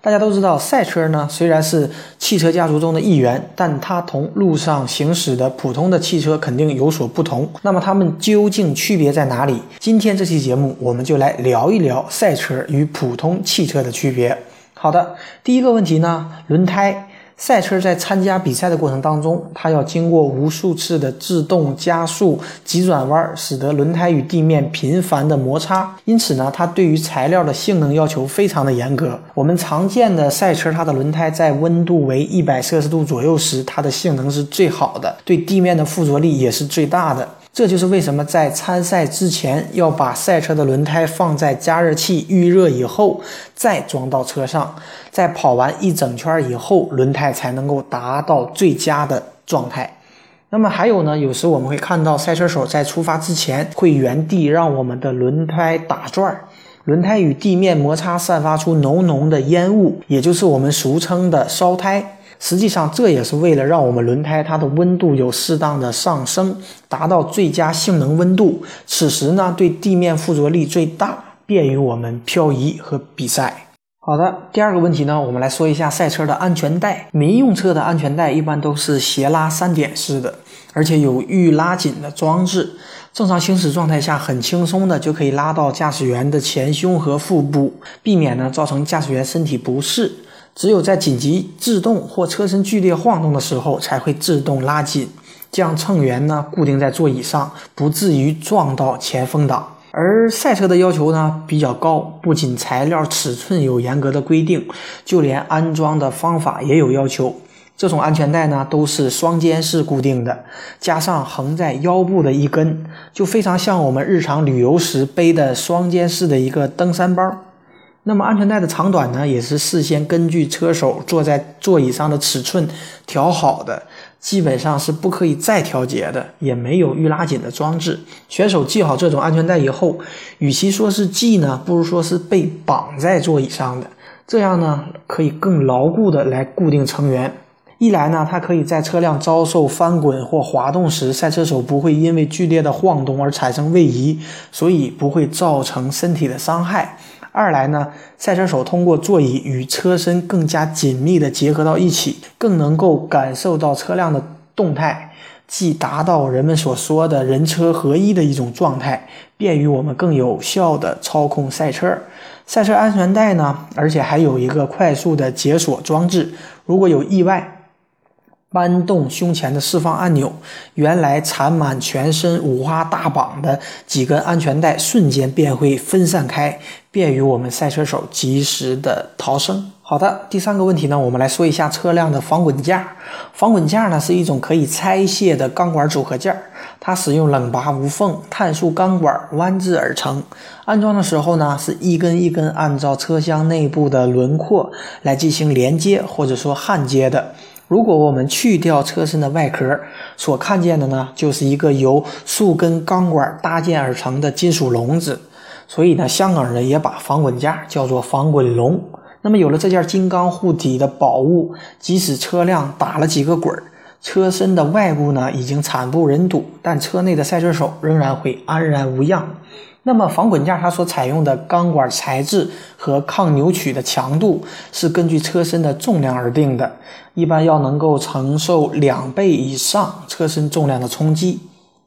大家都知道，赛车呢虽然是汽车家族中的一员，但它同路上行驶的普通的汽车肯定有所不同。那么它们究竟区别在哪里？今天这期节目我们就来聊一聊赛车与普通汽车的区别。好的，第一个问题呢，轮胎。赛车在参加比赛的过程当中，它要经过无数次的制动、加速、急转弯，使得轮胎与地面频繁的摩擦。因此呢，它对于材料的性能要求非常的严格。我们常见的赛车，它的轮胎在温度为一百摄氏度左右时，它的性能是最好的，对地面的附着力也是最大的。这就是为什么在参赛之前要把赛车的轮胎放在加热器预热以后再装到车上，在跑完一整圈以后，轮胎才能够达到最佳的状态。那么还有呢，有时我们会看到赛车手在出发之前会原地让我们的轮胎打转儿，轮胎与地面摩擦散发出浓浓的烟雾，也就是我们俗称的烧胎。实际上，这也是为了让我们轮胎它的温度有适当的上升，达到最佳性能温度。此时呢，对地面附着力最大，便于我们漂移和比赛。好的，第二个问题呢，我们来说一下赛车的安全带。民用车的安全带一般都是斜拉三点式的，而且有预拉紧的装置。正常行驶状态下，很轻松的就可以拉到驾驶员的前胸和腹部，避免呢造成驾驶员身体不适。只有在紧急制动或车身剧烈晃动的时候，才会自动拉紧，将乘员呢固定在座椅上，不至于撞到前风挡。而赛车的要求呢比较高，不仅材料尺寸有严格的规定，就连安装的方法也有要求。这种安全带呢都是双肩式固定的，加上横在腰部的一根，就非常像我们日常旅游时背的双肩式的一个登山包。那么安全带的长短呢，也是事先根据车手坐在座椅上的尺寸调好的，基本上是不可以再调节的，也没有预拉紧的装置。选手系好这种安全带以后，与其说是系呢，不如说是被绑在座椅上的，这样呢可以更牢固的来固定成员。一来呢，它可以在车辆遭受翻滚或滑动时，赛车手不会因为剧烈的晃动而产生位移，所以不会造成身体的伤害。二来呢，赛车手通过座椅与车身更加紧密的结合到一起，更能够感受到车辆的动态，既达到人们所说的人车合一的一种状态，便于我们更有效的操控赛车。赛车安全带呢，而且还有一个快速的解锁装置，如果有意外。搬动胸前的释放按钮，原来缠满全身五花大绑的几根安全带瞬间便会分散开，便于我们赛车手及时的逃生。好的，第三个问题呢，我们来说一下车辆的防滚架。防滚架呢是一种可以拆卸的钢管组合件，它使用冷拔无缝碳素钢管弯制而成。安装的时候呢，是一根一根按照车厢内部的轮廓来进行连接或者说焊接的。如果我们去掉车身的外壳，所看见的呢，就是一个由数根钢管搭建而成的金属笼子。所以呢，香港人也把防滚架叫做防滚笼。那么有了这件金刚护体的宝物，即使车辆打了几个滚儿，车身的外部呢已经惨不忍睹，但车内的赛车手仍然会安然无恙。那么防滚架它所采用的钢管材质和抗扭曲的强度是根据车身的重量而定的，一般要能够承受两倍以上车身重量的冲击。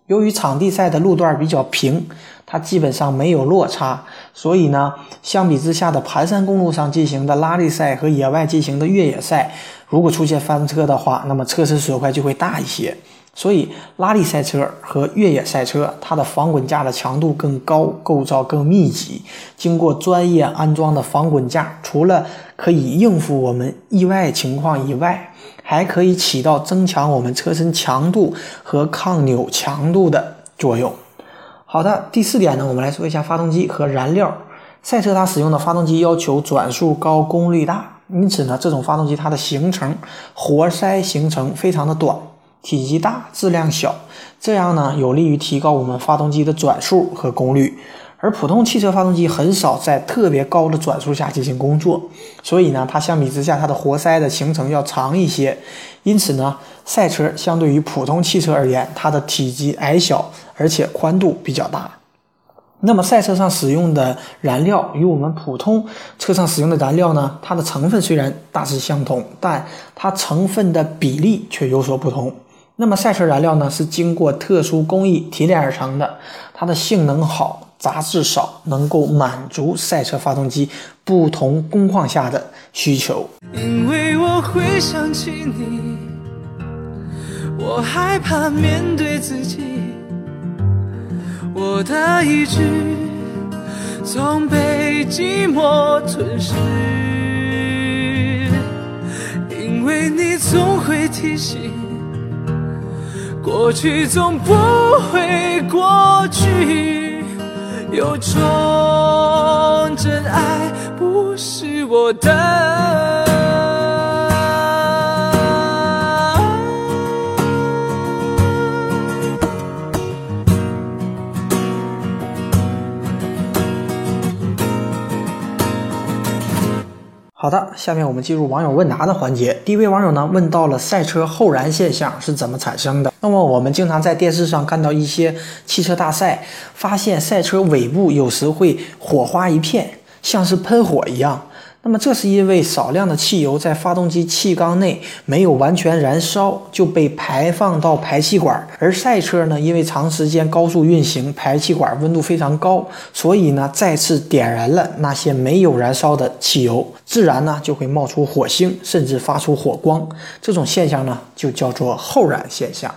由于场地赛的路段比较平，它基本上没有落差，所以呢，相比之下的盘山公路上进行的拉力赛和野外进行的越野赛，如果出现翻车的话，那么车身损坏就会大一些。所以，拉力赛车和越野赛车，它的防滚架的强度更高，构造更密集。经过专业安装的防滚架，除了可以应付我们意外情况以外，还可以起到增强我们车身强度和抗扭强度的作用。好的，第四点呢，我们来说一下发动机和燃料。赛车它使用的发动机要求转速高、功率大，因此呢，这种发动机它的行程活塞行程非常的短。体积大、质量小，这样呢有利于提高我们发动机的转速和功率。而普通汽车发动机很少在特别高的转速下进行工作，所以呢，它相比之下，它的活塞的行程要长一些。因此呢，赛车相对于普通汽车而言，它的体积矮小，而且宽度比较大。那么赛车上使用的燃料与我们普通车上使用的燃料呢，它的成分虽然大致相同，但它成分的比例却有所不同。那么赛车燃料呢，是经过特殊工艺提炼而成的，它的性能好。杂质少，能够满足赛车发动机不同工况下的需求。因为我会想起你，我害怕面对自己，我的意志总被寂寞吞噬。因为你总会提醒，过去总不会过去。有种真爱不是我的。好的，下面我们进入网友问答的环节。第一位网友呢问到了赛车后燃现象是怎么产生的。那么我们经常在电视上看到一些汽车大赛，发现赛车尾部有时会火花一片，像是喷火一样。那么这是因为少量的汽油在发动机气缸内没有完全燃烧，就被排放到排气管。而赛车呢，因为长时间高速运行，排气管温度非常高，所以呢再次点燃了那些没有燃烧的汽油，自然呢就会冒出火星，甚至发出火光。这种现象呢就叫做后燃现象。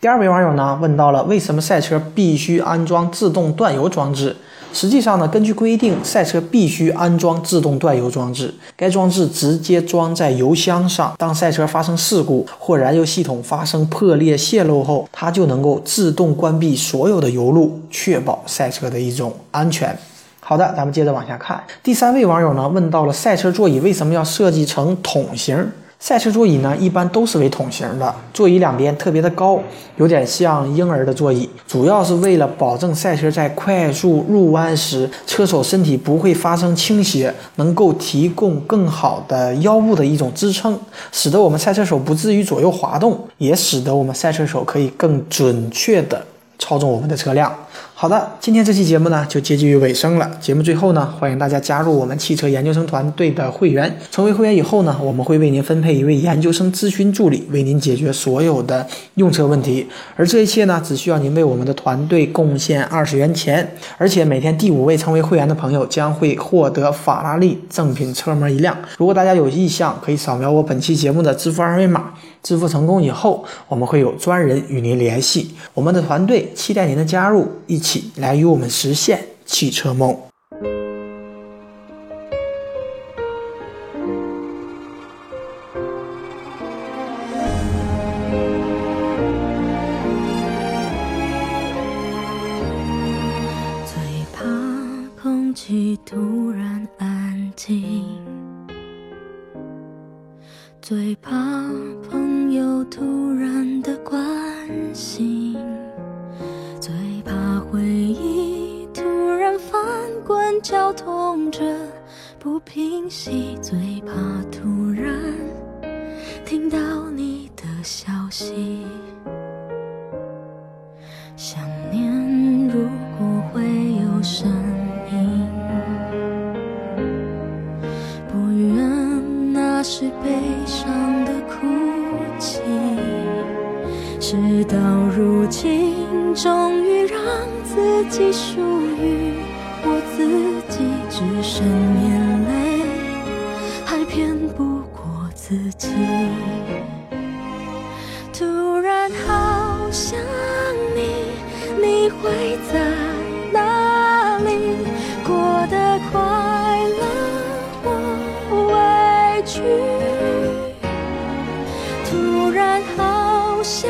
第二位网友呢问到了，为什么赛车必须安装自动断油装置？实际上呢，根据规定，赛车必须安装自动断油装置。该装置直接装在油箱上，当赛车发生事故或燃油系统发生破裂泄漏后，它就能够自动关闭所有的油路，确保赛车的一种安全。好的，咱们接着往下看。第三位网友呢问到了，赛车座椅为什么要设计成桶形？赛车座椅呢，一般都是为桶形的，座椅两边特别的高，有点像婴儿的座椅，主要是为了保证赛车在快速入弯时，车手身体不会发生倾斜，能够提供更好的腰部的一种支撑，使得我们赛车手不至于左右滑动，也使得我们赛车手可以更准确的操纵我们的车辆。好的，今天这期节目呢就接近于尾声了。节目最后呢，欢迎大家加入我们汽车研究生团队的会员。成为会员以后呢，我们会为您分配一位研究生咨询助理，为您解决所有的用车问题。而这一切呢，只需要您为我们的团队贡献二十元钱。而且每天第五位成为会员的朋友将会获得法拉利正品车模一辆。如果大家有意向，可以扫描我本期节目的支付二维码。支付成功以后，我们会有专人与您联系。我们的团队期待您的加入，一起来与我们实现汽车梦。最怕空气突然安静，最怕痛着不平息，最怕突然听到你的消息。想念如果会有声音，不愿那是悲伤的哭泣。事到如今，终于让自己属于我自己，只剩眼泪，还骗不过自己。突然好想你，你会在哪里？过得快乐或委屈？突然好想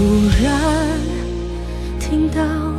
突然听到